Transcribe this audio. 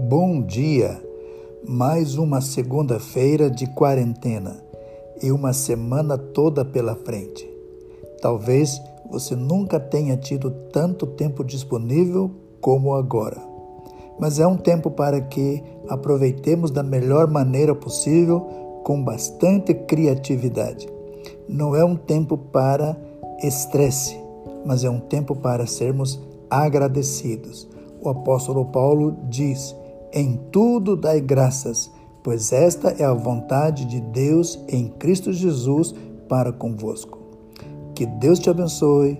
Bom dia! Mais uma segunda-feira de quarentena e uma semana toda pela frente. Talvez você nunca tenha tido tanto tempo disponível como agora. Mas é um tempo para que aproveitemos da melhor maneira possível, com bastante criatividade. Não é um tempo para estresse, mas é um tempo para sermos agradecidos. O apóstolo Paulo diz: Em tudo dai graças, pois esta é a vontade de Deus em Cristo Jesus para convosco. Que Deus te abençoe